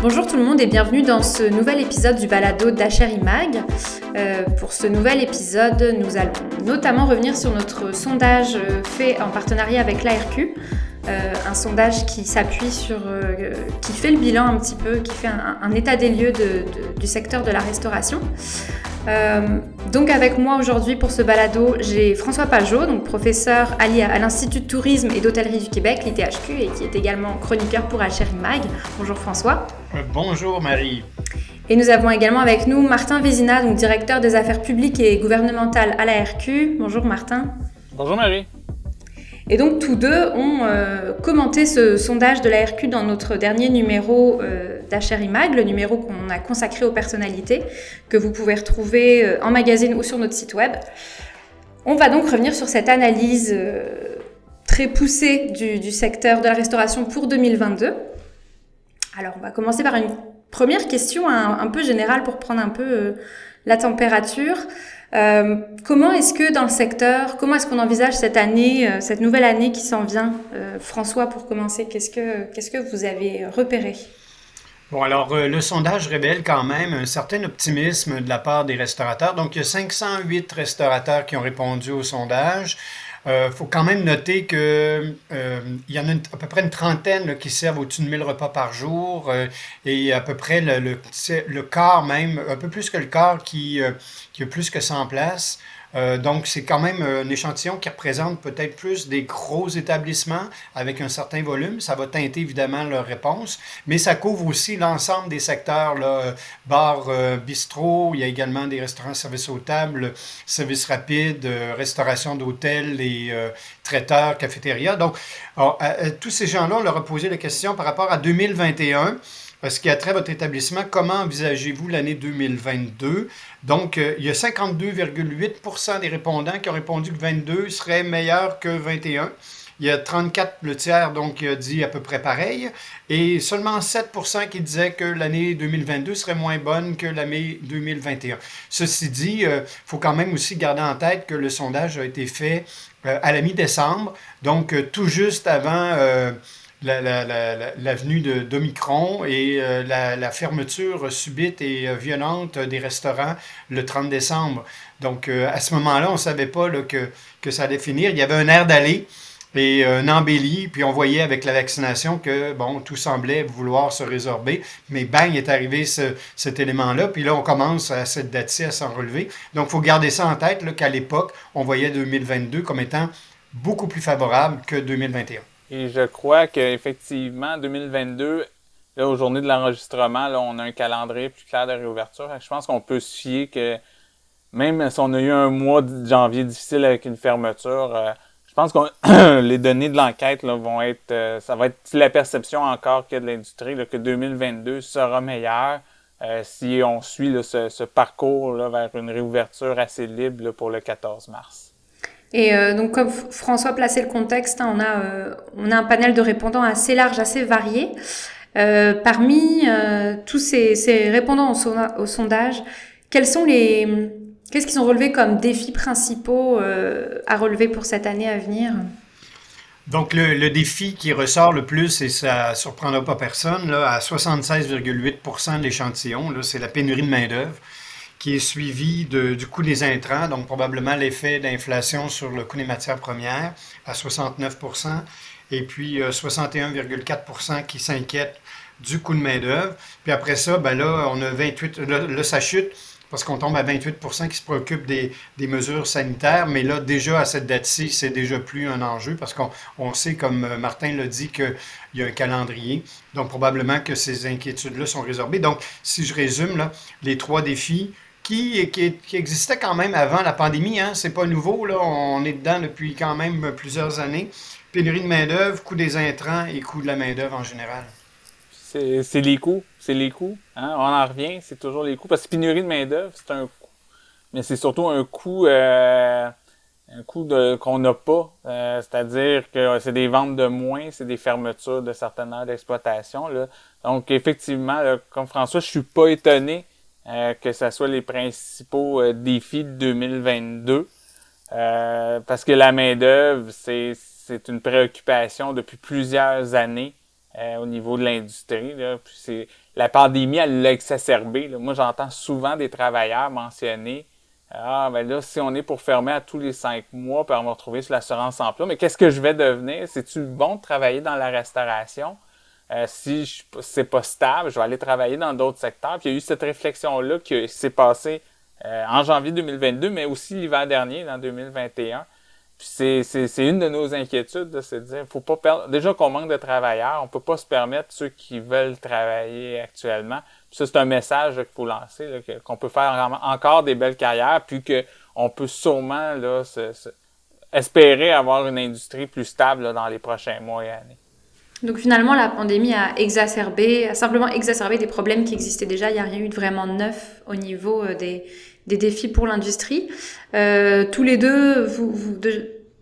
Bonjour tout le monde et bienvenue dans ce nouvel épisode du balado d'Acher Imag. Euh, pour ce nouvel épisode, nous allons notamment revenir sur notre sondage euh, fait en partenariat avec l'ARQ. Euh, un sondage qui s'appuie sur, qui fait le bilan un petit peu, qui fait un, état des lieux du secteur de la restauration. Donc avec moi aujourd'hui pour ce balado, j'ai François Pajot, donc professeur à, à l'Institut de tourisme et d'hôtellerie du Québec, l'ITHQ, et qui est également chroniqueur pour Alcher Mag. Bonjour François. bonjour Marie. Et nous avons également avec nous Martin Vézina, donc directeur des affaires publiques et gouvernementales à la RQ. Bonjour Martin. Bonjour Marie. Et donc tous deux ont euh, commenté ce sondage de la RQ dans notre dernier numéro d'HRIMAG, le numéro qu'on a consacré aux personnalités, que vous pouvez retrouver euh, en magazine ou sur notre site web. On va donc revenir sur cette analyse euh, très poussée du, secteur de la restauration pour 2022. Alors on va commencer par une Première question un, peu générale pour prendre un peu euh, la température. Comment est-ce que dans le secteur, comment est-ce qu'on envisage cette année, cette nouvelle année qui s'en vient François, pour commencer, qu'est-ce que, qu'est-ce que vous avez repéré? Bon, alors, le sondage révèle quand même un certain optimisme de la part des restaurateurs. Donc, il y a 508 restaurateurs qui ont répondu au sondage. Il euh, faut quand même noter qu'il euh, y en a à peu près une trentaine qui servent au-dessus de 1000 repas par jour euh, et à peu près le, le, le, quart même, un peu plus que le quart qui, qui a plus que 100 places. Euh, donc, c'est quand même un échantillon qui représente peut-être plus des gros établissements avec un certain volume. Ça va teinter évidemment leur réponse, mais ça couvre aussi l'ensemble des secteurs, là, bar, euh, bistrot, il y a également des restaurants service aux tables, service rapide, euh, restauration d'hôtels et traiteurs, cafétéria. Donc, tous ces gens-là, on leur a posé la question par rapport à 2021. Ce qui a trait à votre établissement, comment envisagez-vous l'année 2022? Donc, euh, il y a 52,8% des répondants qui ont répondu que 22 serait meilleur que 21. Il y a 34, le tiers, donc, qui a dit à peu près pareil. Et seulement 7% qui disaient que l'année 2022 serait moins bonne que l'année 2021. Ceci dit, il euh, faut quand même aussi garder en tête que le sondage a été fait euh, à la mi-décembre, donc tout juste avant l'avenue la, d'Omicron et euh, la, fermeture subite et euh, violente des restaurants le 30 décembre. Donc, euh, à ce moment-là, on ne savait pas que, que ça allait finir. Il y avait un air d'aller et un embelli, puis on voyait avec la vaccination que, bon, tout semblait vouloir se résorber, mais bang, est arrivé ce, cet élément-là, puis là, on commence à cette date-ci à s'en relever. Donc, il faut garder ça en tête, qu'à l'époque, on voyait 2022 comme étant beaucoup plus favorable que 2021. Et je crois qu'effectivement, 2022, là, aux journées de l'enregistrement, là, on a un calendrier plus clair de réouverture. Je pense qu'on peut se fier que même si on a eu un mois de janvier difficile avec une fermeture, euh, je pense que les données de l'enquête vont être, euh, ça va être la perception encore que de l'industrie, que 2022 sera meilleur euh, si on suit ce, ce, parcours là, vers une réouverture assez libre pour le 14 mars. Et euh, donc, comme François plaçait le contexte, hein, on, a, euh, on a un panel de répondants assez large, assez varié. Euh, parmi tous ces, ces, répondants au, sondage, quels sont les, qu'est-ce qu'ils ont relevé comme défis principaux à relever pour cette année à venir? Donc, le, le, défi qui ressort le plus, et ça surprendra pas personne, là, à 76,8% de l'échantillon, c'est la pénurie de main-d'œuvre qui est suivi du coût des intrants, donc probablement l'effet d'inflation sur le coût des matières premières à 69% et puis 61,4% euh, qui s'inquiètent du coût de main-d'œuvre. Puis après ça, ben là, on a 28, là, ça chute parce qu'on tombe à 28% qui se préoccupent des, des, mesures sanitaires, mais là, déjà à cette date-ci, c'est déjà plus un enjeu parce qu'on on sait, comme euh, Martin l'a dit, qu'il y a un calendrier. Donc, probablement que ces inquiétudes-là sont résorbées. Donc, si je résume, là, les trois défis, qui, existait quand même avant la pandémie. Hein? C'est pas nouveau, là. on est dedans depuis quand même plusieurs années. Pénurie de main-d'œuvre, coût des intrants et coût de la main-d'œuvre en général. C'est les coûts. C'est les coûts. Hein? On en revient, c'est toujours les coûts. Parce que pénurie de main-d'œuvre, c'est un coût. Mais c'est surtout un coût, euh, un coût qu'on n'a pas. Euh, c'est-à-dire que c'est des ventes de moins, c'est des fermetures de certaines heures d'exploitation. Donc, effectivement, comme François, je suis pas étonné euh, que ce soit les principaux euh, défis de 2022. Euh, parce que la main-d'œuvre, c'est, c'est une préoccupation depuis plusieurs années au niveau de l'industrie. La pandémie, elle l'a exacerbé. Moi, j'entends souvent des travailleurs mentionner ah, ben là, si on est pour fermer à tous les cinq mois, puis on va retrouver sur l'assurance emploi, mais qu'est-ce que je vais devenir? C'est-tu bon de travailler dans la restauration? Euh, si c'est pas stable, je vais aller travailler dans d'autres secteurs. Puis il y a eu cette réflexion-là qui s'est passée euh, en janvier 2022, mais aussi l'hiver dernier, dans 2021. Puis c'est une de nos inquiétudes, de se dire, faut pas perdre. Déjà qu'on manque de travailleurs, on peut pas se permettre ceux qui veulent travailler actuellement ça, c'est un message qu'il faut lancer, qu'on peut faire encore des belles carrières, puis qu'on peut sûrement là, espérer avoir une industrie plus stable dans les prochains mois et années. Donc finalement, la pandémie a exacerbé, a simplement exacerbé des problèmes qui existaient déjà. Il n'y a rien eu de vraiment neuf au niveau euh, des, des défis pour l'industrie. Euh, tous les deux,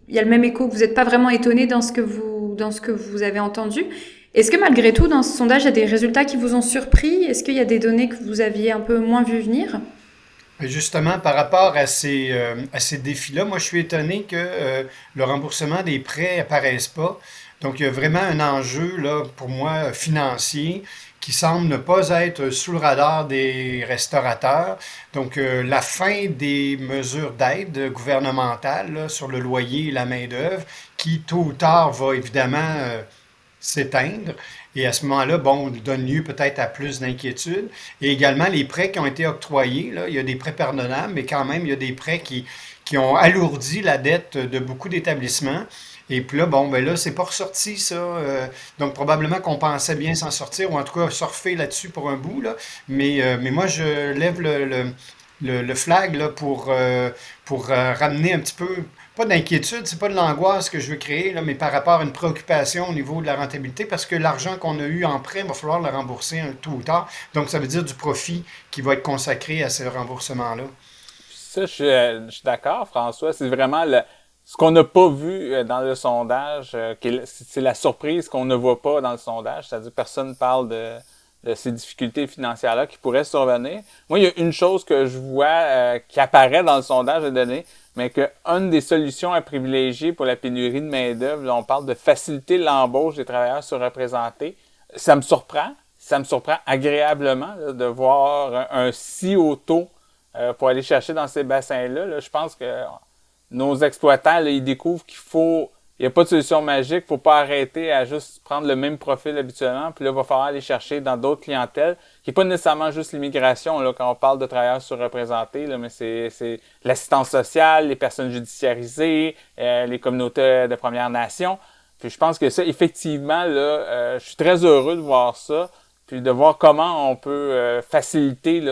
il y a le même écho. Vous n'êtes pas vraiment étonnés dans ce que vous dans ce que vous avez entendu. Est-ce que malgré tout, dans ce sondage, il y a des résultats qui vous ont surpris? Est-ce qu'il y a des données que vous aviez un peu moins vu venir? Justement, par rapport à ces, euh, ces défis-là, moi, je suis étonné que le remboursement des prêts apparaisse pas. Donc, il y a vraiment un enjeu, là, pour moi, financier qui semble ne pas être sous le radar des restaurateurs. Donc, euh, la fin des mesures d'aide gouvernementales sur le loyer et la main-d'œuvre, qui tôt ou tard va évidemment s'éteindre. Et à ce moment-là, bon, donne lieu peut-être à plus d'inquiétude. Et également, les prêts qui ont été octroyés, là, il y a des prêts pardonnables, mais quand même, il y a des prêts qui, qui ont alourdi la dette de beaucoup d'établissements. Et puis là, bon, ben là, c'est pas ressorti, ça. Euh, donc, probablement qu'on pensait bien s'en sortir, ou en tout cas surfer là-dessus pour un bout, là. Mais, euh, mais moi, je lève le, le, flag là, pour, euh, pour ramener un petit peu pas d'inquiétude, c'est pas de l'angoisse que je veux créer, là, mais par rapport à une préoccupation au niveau de la rentabilité, parce que l'argent qu'on a eu en prêt, il va falloir le rembourser un tout ou tard. Donc, ça veut dire du profit qui va être consacré à ce remboursement-là. Ça, je suis, d'accord, François. C'est vraiment ce qu'on n'a pas vu euh, dans le sondage, euh, c'est la surprise qu'on ne voit pas dans le sondage. C'est-à-dire personne ne parle de, ces difficultés financières-là qui pourraient survenir. Moi, il y a une chose que je vois euh, qui apparaît dans le sondage de données, mais qu'une des solutions à privilégier pour la pénurie de main-d'œuvre, on parle de faciliter l'embauche des travailleurs surreprésentés. Ça me surprend, ça me surprend agréablement de voir un, si haut taux pour aller chercher dans ces bassins-là. Je pense que nos exploitants, ils découvrent qu'il faut il n'y a pas de solution magique. Faut pas arrêter à juste prendre le même profil habituellement. Puis là, il va falloir aller chercher dans d'autres clientèles, qui n'est pas nécessairement juste l'immigration, là, quand on parle de travailleurs surreprésentés, là, mais c'est l'assistance sociale, les personnes judiciarisées, euh, les communautés de Première Nation. Puis je pense que ça, effectivement, là, euh, je suis très heureux de voir ça puis de voir comment on peut euh, faciliter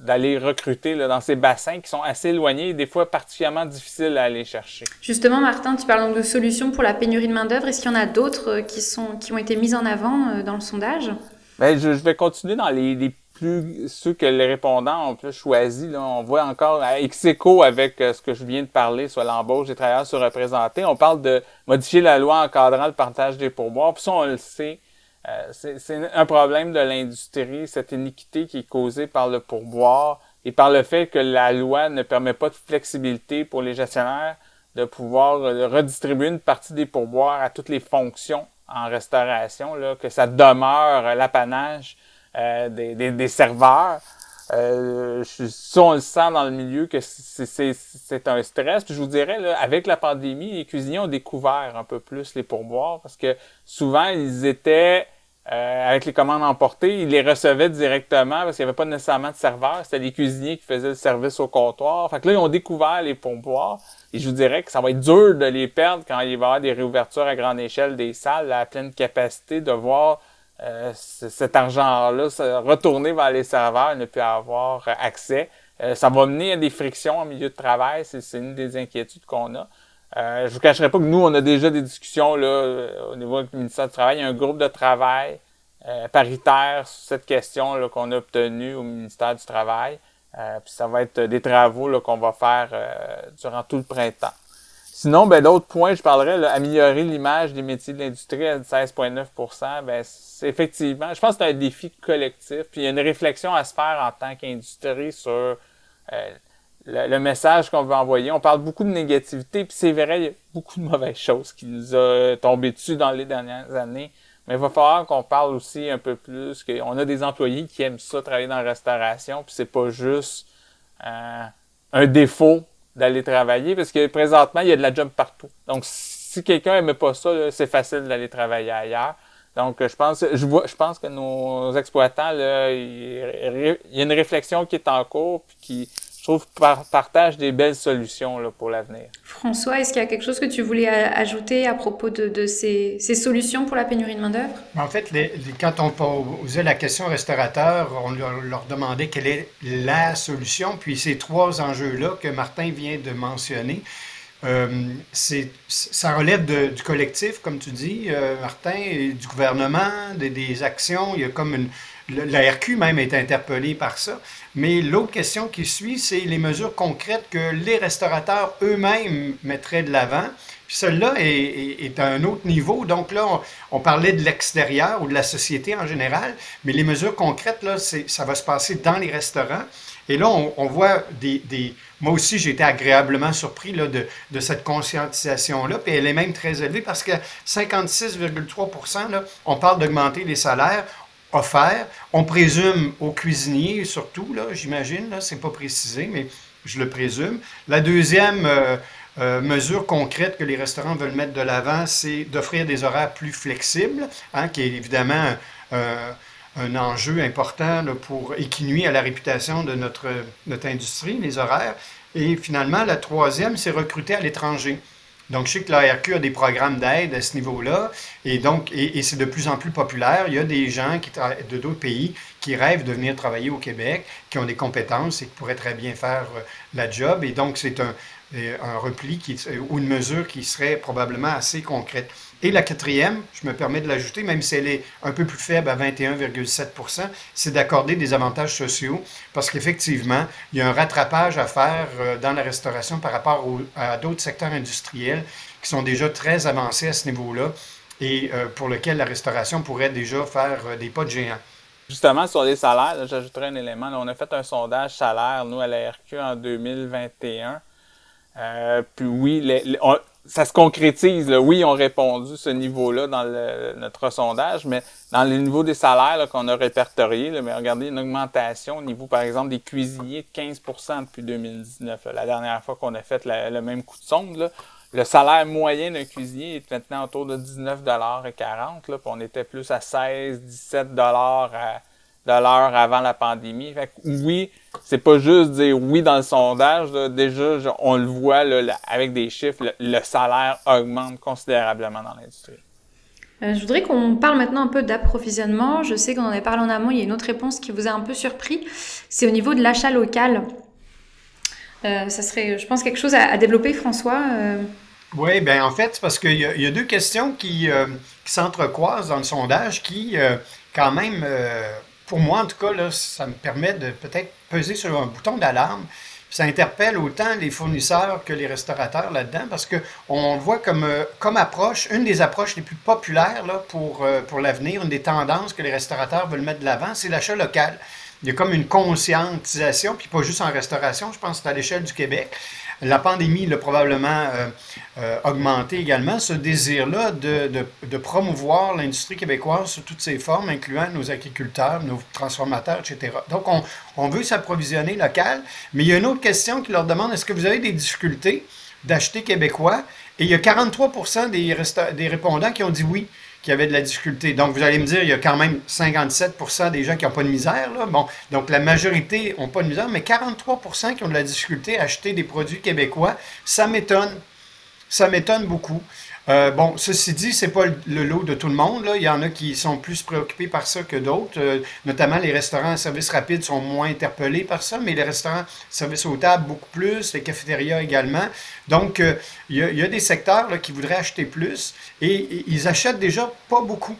d'aller recruter là, dans ces bassins qui sont assez éloignés et des fois particulièrement difficiles à aller chercher. Justement, Martin, tu parles donc de solutions pour la pénurie de main-d'œuvre. Est-ce qu'il y en a d'autres euh, qui, sont, qui ont été mises en avant euh, dans le sondage? Bien, je, vais continuer dans les, les, plus ceux que les répondants ont plus choisi. Là. On voit encore à ex avec ce que je viens de parler, soit l'embauche des travailleurs surreprésentés. On parle de modifier la loi encadrant le partage des pourboires. Puis ça, on le sait euh, c'est un problème de l'industrie, cette iniquité qui est causée par le pourboire et par le fait que la loi ne permet pas de flexibilité pour les gestionnaires de pouvoir euh, redistribuer une partie des pourboires à toutes les fonctions en restauration, là, que ça demeure l'apanage euh, des, des, serveurs. Euh, ça, on le sent dans le milieu que c'est un stress. Je vous dirais, là, avec la pandémie, les cuisiniers ont découvert un peu plus les pourboires parce que souvent, ils étaient euh, avec les commandes emportées, ils les recevaient directement parce qu'il n'y avait pas nécessairement de serveur. C'était les cuisiniers qui faisaient le service au comptoir. Fait que là, ils ont découvert les pourboires. Et je vous dirais que ça va être dur de les perdre quand il va y avoir des réouvertures à grande échelle des salles à pleine capacité, de voir euh, cet argent-là retourner vers les serveurs et ne plus avoir accès. Euh, ça va mener à des frictions en milieu de travail. C'est une des inquiétudes qu'on a. Euh, je vous cacherai pas que nous, on a déjà des discussions là, euh, au niveau du ministère du Travail. Il y a un groupe de travail euh, paritaire sur cette question qu'on a obtenue au ministère du Travail. Euh, puis ça va être des travaux qu'on va faire durant tout le printemps. Sinon, ben, d'autres points, je parlerai, là, améliorer l'image des métiers de l'industrie à 16,9% ben, c'est effectivement, je pense que c'est un défi collectif. Puis il y a une réflexion à se faire en tant qu'industrie sur le, message qu'on veut envoyer. On parle beaucoup de négativité, puis c'est vrai, il y a beaucoup de mauvaises choses qui nous ont tombé dessus dans les dernières années. Mais il va falloir qu'on parle aussi un peu plus, qu'on a des employés qui aiment ça, travailler dans la restauration, puis c'est pas juste euh, un défaut d'aller travailler, parce que présentement, il y a de la job partout. Donc, si quelqu'un n'aime pas ça, c'est facile d'aller travailler ailleurs. Donc, je pense, je vois, je pense que nos exploitants, là, il y a une réflexion qui est en cours, puis qui, trouve, partage des belles solutions là, pour l'avenir. François, est-ce qu'il y a quelque chose que tu voulais ajouter à propos de, ces, solutions pour la pénurie de main-d'œuvre? En fait, quand on posait la question aux restaurateurs, on leur, demandait quelle est la solution. Puis ces trois enjeux-là que Martin vient de mentionner, euh, ça relève du collectif, comme tu dis, euh, Martin, et du gouvernement, des, des, actions. Il y a comme une, la RQ même est interpellée par ça. Mais l'autre question qui suit, c'est les mesures concrètes que les restaurateurs eux-mêmes mettraient de l'avant. Puis celle-là est, à un autre niveau. Donc là, on, parlait de l'extérieur ou de la société en général, mais les mesures concrètes, là, ça va se passer dans les restaurants. Et là, on, voit des, Moi aussi, j'ai été agréablement surpris là, de, cette conscientisation-là. Puis elle est même très élevée parce que 56,3 on parle d'augmenter les salaires offert. On présume aux cuisiniers surtout, là, j'imagine, là, c'est pas précisé, mais je le présume. La deuxième euh, euh, mesure concrète que les restaurants veulent mettre de l'avant, c'est d'offrir des horaires plus flexibles, hein, qui est évidemment un enjeu important pour, et qui nuit à la réputation de notre, notre industrie, les horaires. Et finalement, la troisième, c'est recruter à l'étranger. Donc, je sais que l'ARQ a des programmes d'aide à ce niveau-là, et donc, et, c'est de plus en plus populaire. Il y a des gens qui de d'autres pays qui rêvent de venir travailler au Québec, qui ont des compétences et qui pourraient très bien faire euh, la job. Et donc, c'est un, un repli ou une mesure qui serait probablement assez concrète. Et la quatrième, je me permets de l'ajouter, même si elle est un peu plus faible à 21,7% c'est d'accorder des avantages sociaux parce qu'effectivement, il y a un rattrapage à faire euh, dans la restauration par rapport à d'autres secteurs industriels qui sont déjà très avancés à ce niveau-là et euh, pour lesquels la restauration pourrait déjà faire euh, des pas de géant. Justement, sur les salaires, j'ajouterais un élément. on a fait un sondage salaire, nous, à la RQ en 2021. Puis oui, les, ça se concrétise. Oui, on répondu ce niveau-là dans notre sondage, mais dans le niveau des salaires qu'on a répertoriés, mais regardez une augmentation au niveau, par exemple, des cuisiniers de 15% depuis 2019. la dernière fois qu'on a fait le même coup de sonde, le salaire moyen d'un cuisinier est maintenant autour de 19,40 puis on était plus à 16, 17 dollars de l'heure avant la pandémie. Fait oui, c'est pas juste dire oui dans le sondage. Déjà, on le voit avec des chiffres, le, salaire augmente considérablement dans l'industrie. Euh, je voudrais qu'on parle maintenant un peu d'approvisionnement. Je sais qu'on en a parlé en amont. Il y a une autre réponse qui vous a un peu surpris. C'est au niveau de l'achat local. Euh, ça serait, je pense, quelque chose à, développer, François. Euh. Oui, bien en fait, parce qu'il y, a deux questions qui, qui s'entrecroisent dans le sondage qui, quand même, pour moi, en tout cas, là, ça me permet de peut-être peser sur un bouton d'alarme. Ça interpelle autant les fournisseurs que les restaurateurs là-dedans parce qu'on voit comme, euh, comme approche, une des approches les plus populaires là, pour, euh, pour l'avenir, une des tendances que les restaurateurs veulent mettre de l'avant, c'est l'achat local. Il y a comme une conscientisation, puis pas juste en restauration, je pense que c'est à l'échelle du Québec. La pandémie l'a probablement euh, euh, augmenté également, ce désir-là de, promouvoir l'industrie québécoise sous toutes ses formes, incluant nos agriculteurs, nos transformateurs, etc. Donc, on, on veut s'approvisionner local, mais il y a une autre question qui leur demande, est-ce que vous avez des difficultés d'acheter québécois? Et il y a 43 des, des répondants qui ont dit oui qui avaient de la difficulté. Donc, vous allez me dire, il y a quand même 57% des gens qui n'ont pas de misère. Là. Bon, donc, la majorité n'ont pas de misère, mais 43% qui ont de la difficulté à acheter des produits québécois, ça m'étonne. Ça m'étonne beaucoup. Euh, bon, ceci dit, c'est pas le lot de tout le monde. Il y en a qui sont plus préoccupés par ça que d'autres. Euh, notamment, les restaurants à service rapide sont moins interpellés par ça, mais les restaurants service aux tables beaucoup plus, les cafétérias également. Donc, euh, il, y a, des secteurs qui voudraient acheter plus et, ils achètent déjà pas beaucoup.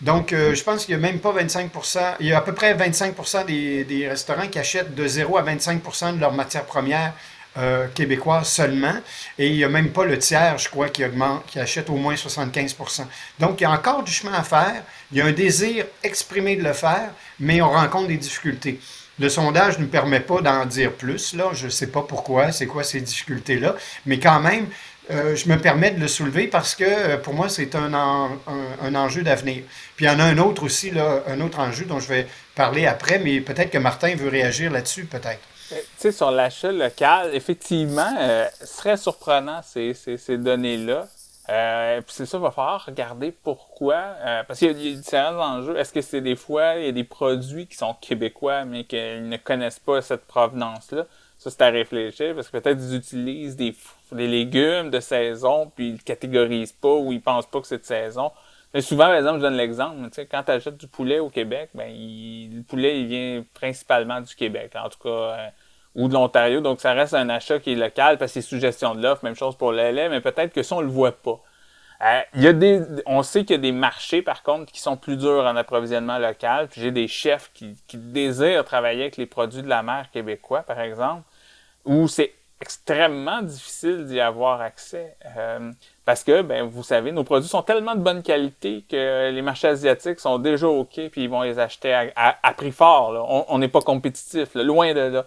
Donc, je pense qu'il y a même pas 25% il y a à peu près 25 des, des restaurants qui achètent de 0 à 25% de leurs matières premières euh, québécois seulement. Et il n'y a même pas le tiers, je crois, qui, augmente, qui achète au moins 75% Donc, il y a encore du chemin à faire. Il y a un désir exprimé de le faire, mais on rencontre des difficultés. Le sondage ne nous permet pas d'en dire plus. Là. Je ne sais pas pourquoi, c'est quoi ces difficultés-là. Mais quand même, euh, je me permets de le soulever parce que euh, pour moi, c'est un, un, enjeu d'avenir. Puis il y en a un autre aussi, là, un autre enjeu dont je vais parler après, mais peut-être que Martin veut réagir là-dessus, peut-être. Tu sais, sur l'achat local, effectivement, ce serait surprenant ces, ces, données-là. Euh, puis c'est ça, va falloir regarder pourquoi. Euh, parce qu'il y, a différents enjeux. Est-ce que c'est des fois, il y a des produits qui sont québécois, mais qu'ils ne connaissent pas cette provenance-là? Ça, c'est à réfléchir, parce que peut-être ils utilisent des, des légumes de saison, puis ils ne catégorisent pas ou ils pensent pas que c'est de saison. Souvent, par exemple, je donne l'exemple, quand tu achètes du poulet au Québec, ben, le poulet, il vient principalement du Québec. En tout cas, euh, ou de l'Ontario. Donc, ça reste un achat qui est local parce que c'est suggestion de l'offre. Même chose pour le lait, mais peut-être que ça, on le voit pas. Euh, il y a des, on sait qu'il y a des marchés, par contre, qui sont plus durs en approvisionnement local. J'ai des chefs qui, qui désirent travailler avec les produits de la mer québécois, par exemple, où c'est extrêmement difficile d'y avoir accès. Euh, parce que, ben, vous savez, nos produits sont tellement de bonne qualité que les marchés asiatiques sont déjà OK, puis ils vont les acheter à, prix fort. On n'est pas compétitif, loin de là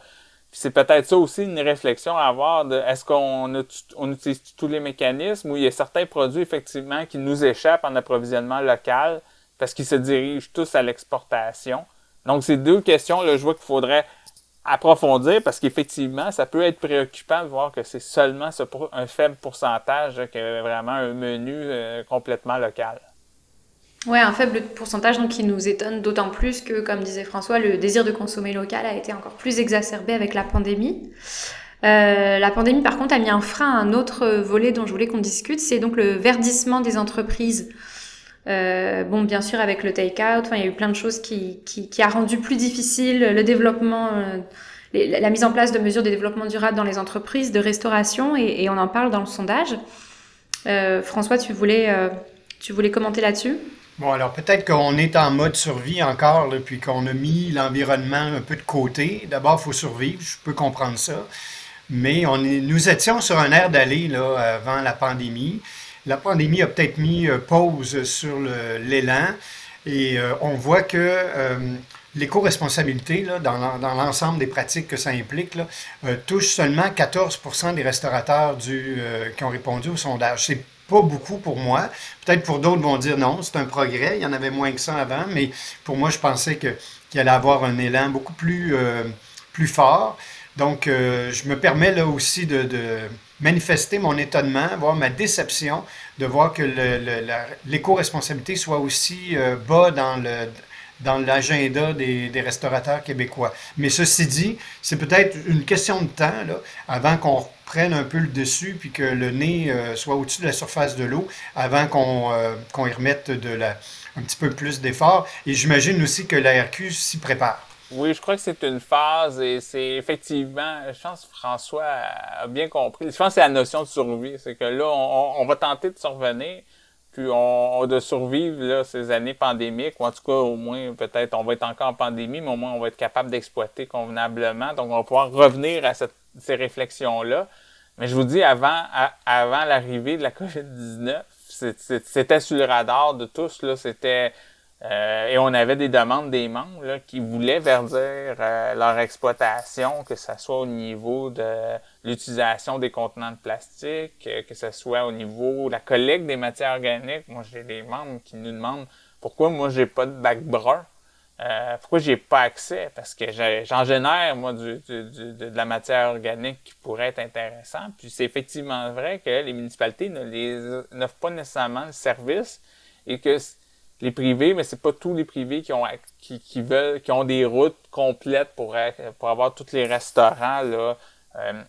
c'est peut-être ça aussi une réflexion à avoir de est-ce qu'on on utilise tous les mécanismes ou il y a certains produits effectivement qui nous échappent en approvisionnement local parce qu'ils se dirigent tous à l'exportation. Donc, ces deux questions, là, je vois qu'il faudrait approfondir parce qu'effectivement, ça peut être préoccupant de voir que c'est seulement un faible pourcentage qui est vraiment un menu euh, complètement local. Ouais, un faible pourcentage donc, qui nous étonne d'autant plus que, comme disait François, le désir de consommer local a été encore plus exacerbé avec la pandémie. Euh, la pandémie, par contre, a mis un frein à un autre volet dont je voulais qu'on discute, c'est donc le verdissement des entreprises. Euh, bon, bien sûr, avec le take-out, il y a eu plein de choses qui, qui, a rendu plus difficile le développement, euh, la mise en place de mesures de développement durable dans les entreprises de restauration, et, on en parle dans le sondage. Euh, François, tu voulais, tu voulais commenter là-dessus? Bon, alors peut-être qu'on est en mode survie encore, puis qu'on a mis l'environnement un peu de côté. D'abord, il faut survivre, je peux comprendre ça. Mais on nous étions sur un air d'aller là, avant la pandémie. La pandémie a peut-être mis euh, pause sur l'élan et euh, on voit que euh, l'éco-responsabilité, dans, l'ensemble des pratiques que ça implique, touche seulement 14% des restaurateurs qui ont répondu au sondage. C'est pas beaucoup pour moi. Peut-être pour d'autres vont dire non, c'est un progrès. Il y en avait moins que ça avant, mais pour moi, je pensais qu'il allait avoir un élan beaucoup plus, fort. Donc, je me permets là aussi de, manifester mon étonnement, voire ma déception de voir que l'éco-responsabilité soit aussi euh, bas dans l'agenda des, restaurateurs québécois. Mais ceci dit, c'est peut-être une question de temps là, avant qu'on prennent un peu le dessus puis que le nez euh, soit au-dessus de la surface de l'eau avant qu'on euh, y remette un petit peu plus d'effort. Et j'imagine aussi que la RQ s'y prépare. Oui, je crois que c'est une phase et c'est effectivement, je pense que François a bien compris. Je pense que c'est la notion de survie. C'est que là, on, on, va tenter de survenir, puis on, de survivre là, ces années pandémiques, ou en tout cas, au moins, peut-être, on va être encore en pandémie, mais au moins, on va être capable d'exploiter convenablement. Donc, on va pouvoir revenir à cette ces réflexions-là. Mais je vous dis, avant, avant l'arrivée de la COVID-19, c'était sur le radar de tous. Là, c'était euh, et on avait des demandes des membres là, qui voulaient verdir euh, leur exploitation, que ce soit au niveau de l'utilisation des contenants de plastique, euh, que ce soit au niveau de la collecte des matières organiques. Moi, j'ai des membres qui nous demandent pourquoi moi j'ai pas de bac brun? Pourquoi j'ai pas accès? Parce que j'en génère, moi, du, de, la matière organique qui pourrait être intéressant. Puis c'est effectivement vrai que les municipalités ne les n'offrent pas nécessairement le service et que les privés, mais c'est pas tous les privés qui ont qui, qui, veulent qui ont des routes complètes pour, pour avoir tous les restaurants là, euh,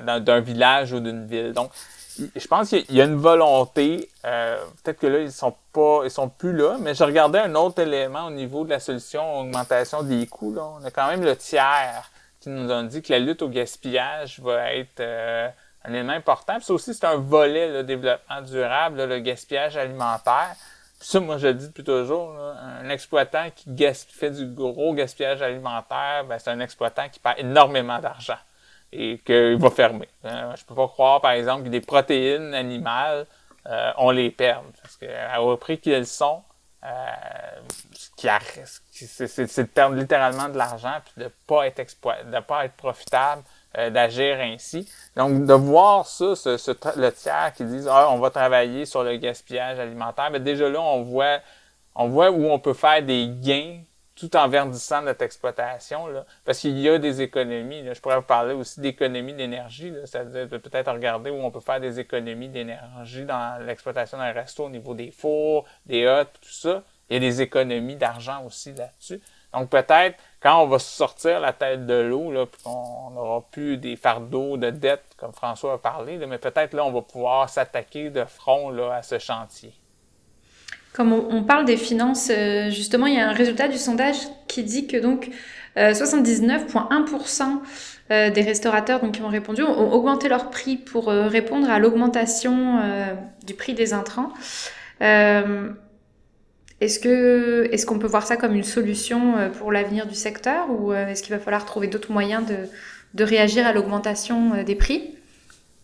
d'un village ou d'une ville. Donc, je pense qu'il y a une volonté. Euh, peut-être que là, ils sont pas, ils sont plus là, mais je regardais un autre élément au niveau de la solution augmentation des coûts. Là. On a quand même le tiers qui nous a dit que la lutte au gaspillage va être euh, un élément important. Puis ça aussi, c'est un volet le développement durable, le gaspillage alimentaire. Ça, moi, je le dis depuis toujours, un exploitant qui, fait du gros gaspillage alimentaire, ben, c'est un exploitant qui perd énormément d'argent et qu'il va fermer. Hein. Je peux pas croire, par exemple, que des protéines animales, euh, on les perd. Parce que au prix qu'elles sont, euh, c'est de perdre littéralement de l'argent puis de pas pas être profitable. Euh, d'agir ainsi. Donc, de voir ça, ce, le tiers qui dit ah, on va travailler sur le gaspillage alimentaire, mais déjà là, on voit, on voit où on peut faire des gains tout en verdissant notre exploitation, là, parce qu'il y a des économies. Là. Je pourrais vous parler aussi d'économie d'énergie, c'est-à-dire peut-être regarder où on peut faire des économies d'énergie dans l'exploitation d'un resto au niveau des fours, des hottes, tout ça. Il y a des économies d'argent aussi là-dessus. Donc peut-être quand on va sortir la tête de l'eau, là, n'aura plus des fardeaux de dettes, comme François a parlé, mais peut-être là, on va pouvoir s'attaquer de front là, à ce chantier. Comme on, parle des finances, euh, justement, il y a un résultat du sondage qui dit que donc 79,1% euh, euh, des restaurateurs donc, qui ont répondu ont augmenté leur prix pour répondre à l'augmentation du prix des intrants. Est-ce est-ce qu'on peut voir ça comme une solution euh, pour l'avenir du secteur ou euh, est-ce qu'il va falloir trouver d'autres moyens de, de réagir à l'augmentation euh, des prix?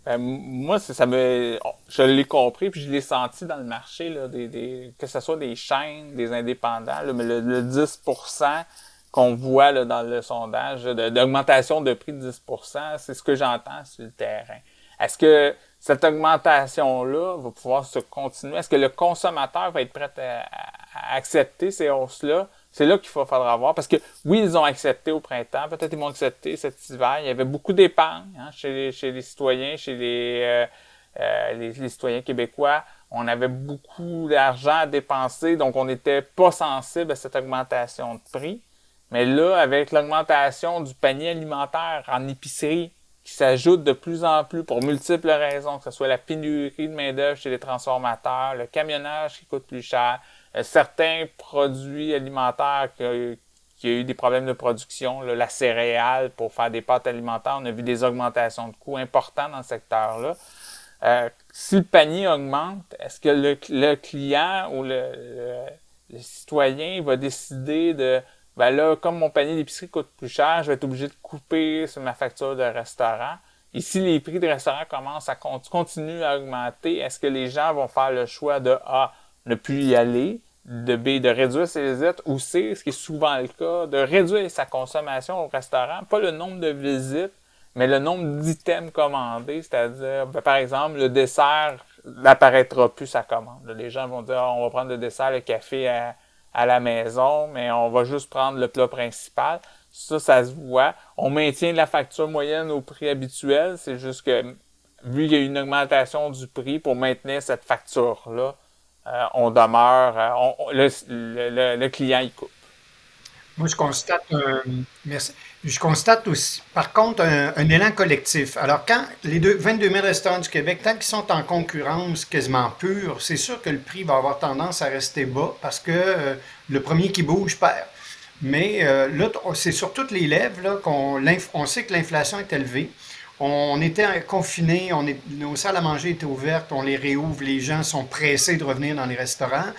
Ben, moi, ça me, je l'ai compris puis je l'ai senti dans le marché là, des, des, que ce soit des chaînes, des indépendants, mais le, 10% qu'on voit là, dans le sondage d'augmentation de, prix de 10%, c'est ce que j'entends sur le terrain. Est-ce que cette augmentation-là va pouvoir se continuer? Est-ce que le consommateur va être prêt à, accepter ces hausses-là, c'est là qu'il falloir voir. Parce que oui, ils ont accepté au printemps, peut-être ils vont accepter cet hiver. Il y avait beaucoup d'épargne hein, chez, les, les citoyens, chez les, euh, euh, les, citoyens québécois. On avait beaucoup d'argent à dépenser, donc on n'était pas sensible à cette augmentation de prix. Mais là, avec l'augmentation du panier alimentaire en épicerie, qui s'ajoute de plus en plus pour multiples raisons, que ce soit la pénurie de main-d'œuvre chez les transformateurs, le camionnage qui coûte plus cher, certains produits alimentaires qui, a eu des problèmes de production, la céréale pour faire des pâtes alimentaires, on a vu des augmentations de coûts importants dans ce secteur-là. Euh, si le panier augmente, est-ce que le, client ou le, citoyen va décider de ben là, comme mon panier d'épicerie coûte plus cher, je vais être obligé de couper sur ma facture de restaurant. Et si les prix de restaurant commencent à continuer à augmenter, est-ce que les gens vont faire le choix de A, ne plus y aller, de B, de réduire ses visites, ou C, ce qui est souvent le cas, de réduire sa consommation au restaurant, pas le nombre de visites, mais le nombre d'items commandés, c'est-à-dire, ben, par exemple, le dessert n'apparaîtra plus sa commande. Les gens vont dire, ah, on va prendre le dessert, le café à, à la maison, mais on va juste prendre le plat principal. Ça, ça se voit. On maintient la facture moyenne au prix habituel. C'est juste que, vu qu'il y a une augmentation du prix pour maintenir cette facture-là, euh, on demeure, euh, le, client y coupe. Moi, je constate, merci. Je constate aussi, par contre, un, élan collectif. Alors, quand les deux, 22 000 restaurants du Québec, tant qu'ils sont en concurrence quasiment pure, c'est sûr que le prix va avoir tendance à rester bas parce que euh, le premier qui bouge perd. Mais là, c'est sur toutes les lèvres qu'on on sait que l'inflation est élevée. On était confinés, on nos salles à manger étaient ouvertes, on les réouvre, les gens sont pressés de revenir dans les restaurants.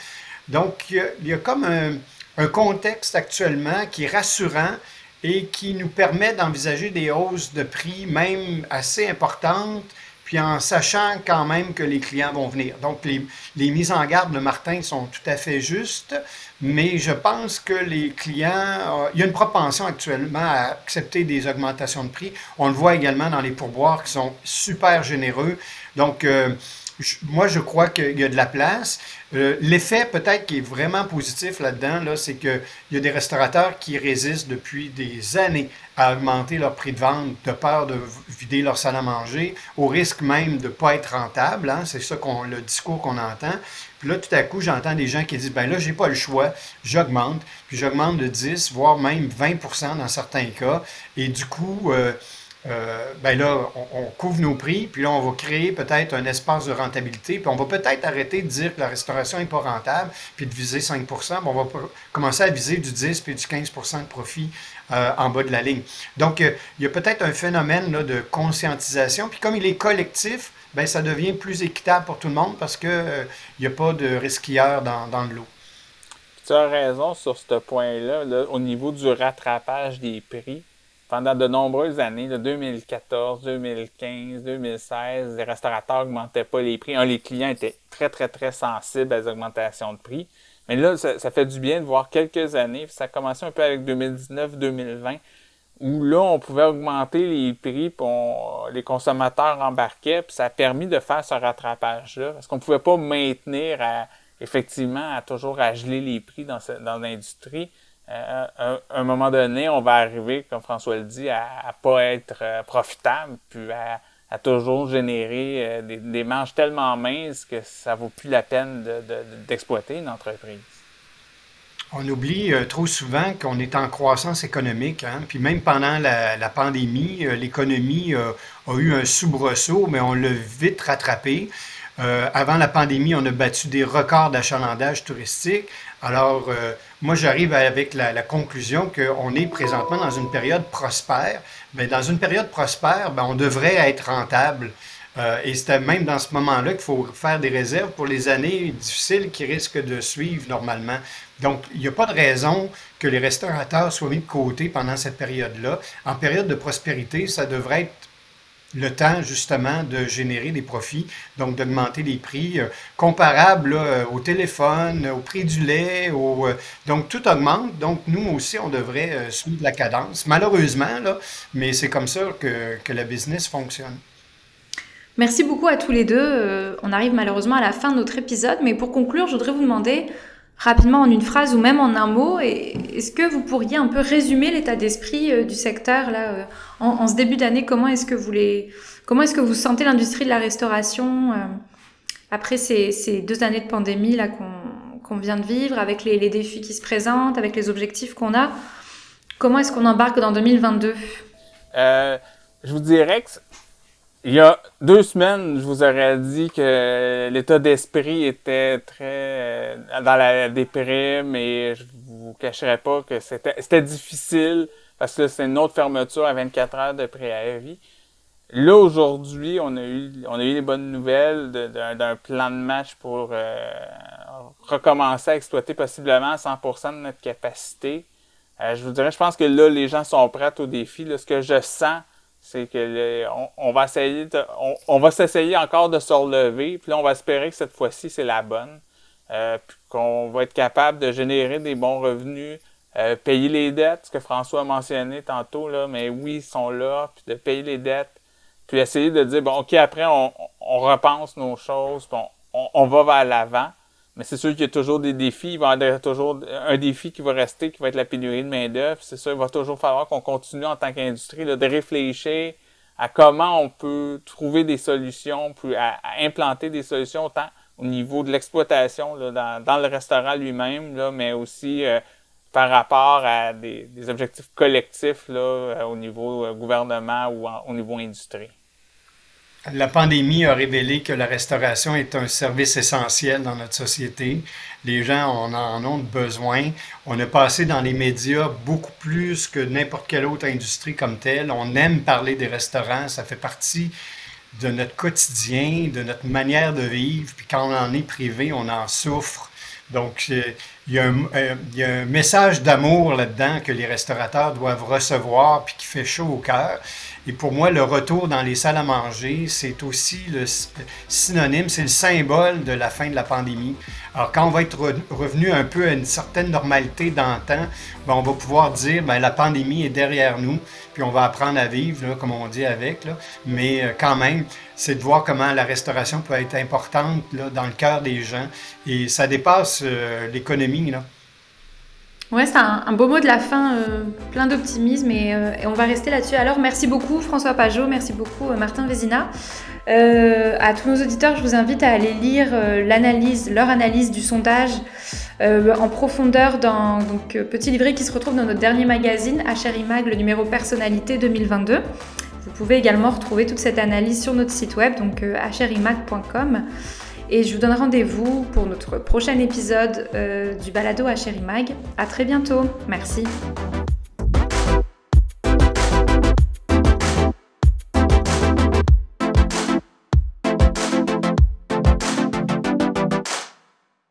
Donc, il y a, comme un, contexte actuellement qui est rassurant et qui nous permet d'envisager des hausses de prix même assez importantes, puis en sachant quand même que les clients vont venir. Donc, les, les mises en garde de Martin sont tout à fait justes mais je pense que les clients, euh, il y a une propension actuellement à accepter des augmentations de prix. On le voit également dans les pourboires qui sont super généreux. Donc, euh, moi, je crois qu'il y a de la place. Euh, l'effet peut-être qui est vraiment positif là-dedans, là, c'est qu'il y a des restaurateurs qui résistent depuis des années à augmenter leur prix de vente de peur de vider leur salle à manger, au risque même de ne pas être rentable. Hein. c'est ça qu'on, le discours qu'on entend. Puis là, tout à coup, j'entends des gens qui disent, ben là, j'ai pas le choix, j'augmente, puis j'augmente de 10, voire même 20% dans certains cas. Et du coup, euh, euh, ben là, on, couvre nos prix, puis là, on va créer peut-être un espace de rentabilité, puis on va peut-être arrêter de dire que la restauration n'est pas rentable, puis de viser 5 on va commencer à viser du 10 puis du 15 de profit euh, en bas de la ligne. Donc, euh, il y a peut-être un phénomène là, de conscientisation, puis comme il est collectif, ben ça devient plus équitable pour tout le monde parce qu'il n'y a pas de risquilleurs dans, dans l'eau. Tu as raison sur ce point-là, là, au niveau du rattrapage des prix pendant de nombreuses années, de 2014, 2015, 2016, les restaurateurs n'augmentaient pas les prix. les clients étaient très, très, très sensibles à les augmentations de prix. Mais là, ça, fait du bien de voir quelques années, ça a commencé un peu avec 2019-2020, où là, on pouvait augmenter les prix, puis les consommateurs embarquaient, puis ça a permis de faire ce rattrapage-là. Parce qu'on ne pouvait pas maintenir effectivement à toujours à geler les prix dans, dans l'industrie. Euh, à, un moment donné, on va arriver, comme François le dit, à ne pas être euh, profitable, puis à, toujours générer euh, des, des, marges tellement minces que ça vaut plus la peine d'exploiter une entreprise. On oublie trop souvent qu'on est en croissance économique. Hein? Puis même pendant la, pandémie, l'économie a eu un soubresaut, mais on l'a vite rattrapé. avant la pandémie, on a battu des records d'achalandage touristique. Alors, moi, j'arrive avec la, conclusion qu'on est présentement dans une période prospère. Mais dans une période prospère, ben, on devrait être rentable. Euh, et c'est même dans ce moment-là qu'il faut faire des réserves pour les années difficiles qui risquent de suivre normalement. Donc, il n'y a pas de raison que les restaurateurs soient mis de côté pendant cette période-là. En période de prospérité, ça devrait être le temps justement de générer des profits, donc d'augmenter les prix euh, comparables euh, au téléphone, au prix du lait, au, euh, donc tout augmente. Donc nous aussi, on devrait suivre la cadence, malheureusement, mais c'est comme ça que, que la business fonctionne. Merci beaucoup à tous les deux. on arrive malheureusement à la fin de notre épisode, mais pour conclure, je voudrais vous demander rapidement en une phrase ou même en un mot, est-ce que vous pourriez un peu résumer l'état d'esprit euh, du secteur là, euh, en, ce début d'année Comment est-ce que vous les, comment est-ce que vous sentez l'industrie de la restauration euh, après ces, deux années de pandémie là qu'on vient de vivre, avec les, défis qui se présentent, avec les objectifs qu'on a Comment est-ce qu'on embarque dans 2022 Je vous dirais que il y a deux semaines, je vous aurais dit que l'état d'esprit était très euh, dans la déprime et je vous cacherai pas que c'était difficile parce que c'est une autre fermeture à 24 heures de préavis. Là, aujourd'hui, on a eu on a eu des bonnes nouvelles d'un plan de match pour euh, recommencer à exploiter possiblement à 100% de notre capacité. Euh, je vous dirais, je pense que là, les gens sont prêts au défi. Là, ce que je sens, c'est que on, va essayer on, va s'essayer encore de se relever, puis là, on va espérer que cette fois-ci, c'est la bonne. Euh, qu'on va être capable de générer des bons revenus, euh, payer les dettes, ce que François a mentionné tantôt, là, mais oui, ils sont là, puis de payer les dettes, puis essayer de dire, bon, OK, après, on, on repense nos choses, puis on, on va vers l'avant. Mais c'est sûr qu'il y a toujours des défis. Il va y avoir toujours un défi qui va rester, qui va être la pénurie de main-d'œuvre. C'est sûr, il va toujours falloir qu'on continue en tant qu'industrie de réfléchir à comment on peut trouver des solutions, puis à, implanter des solutions autant au niveau de l'exploitation dans, dans, le restaurant lui-même, mais aussi euh, par rapport à des, des objectifs collectifs là, euh, au niveau euh, gouvernement ou au niveau industrie. La pandémie a révélé que la restauration est un service essentiel dans notre société. Les gens en ont besoin. On a passé dans les médias beaucoup plus que n'importe quelle autre industrie comme telle. On aime parler des restaurants, ça fait partie de notre quotidien, de notre manière de vivre. Puis quand on en est privé, on en souffre. Donc, euh, il y a un, euh, il y a un message d'amour là-dedans que les restaurateurs doivent recevoir, puis qui fait chaud au cœur. Et pour moi, le retour dans les salles à manger, c'est aussi le synonyme, c'est le symbole de la fin de la pandémie. Alors, quand on va être revenu un peu à une certaine normalité d'antan, ben, on va pouvoir dire, ben, la pandémie est derrière nous, puis on va apprendre à vivre, comme on dit avec. Mais euh, quand même, c'est de voir comment la restauration peut être importante là, dans le cœur des gens. Et ça dépasse euh, l'économie. Ouais, c'est un, beau mot de la fin, euh, plein d'optimisme euh, et, on va rester là-dessus. Alors, merci beaucoup François Pajot, merci beaucoup euh, Martin Vézina. à tous nos auditeurs, je vous invite à aller lire l'analyse, leur analyse du sondage en profondeur dans donc petit livret qui se retrouve dans notre dernier magazine HRIMAG, le numéro personnalité 2022. Vous pouvez également retrouver toute cette analyse sur notre site web, donc hrimag.com. Et je vous donne rendez-vous pour notre prochain épisode euh, du Balado à Mag. À très bientôt. Merci.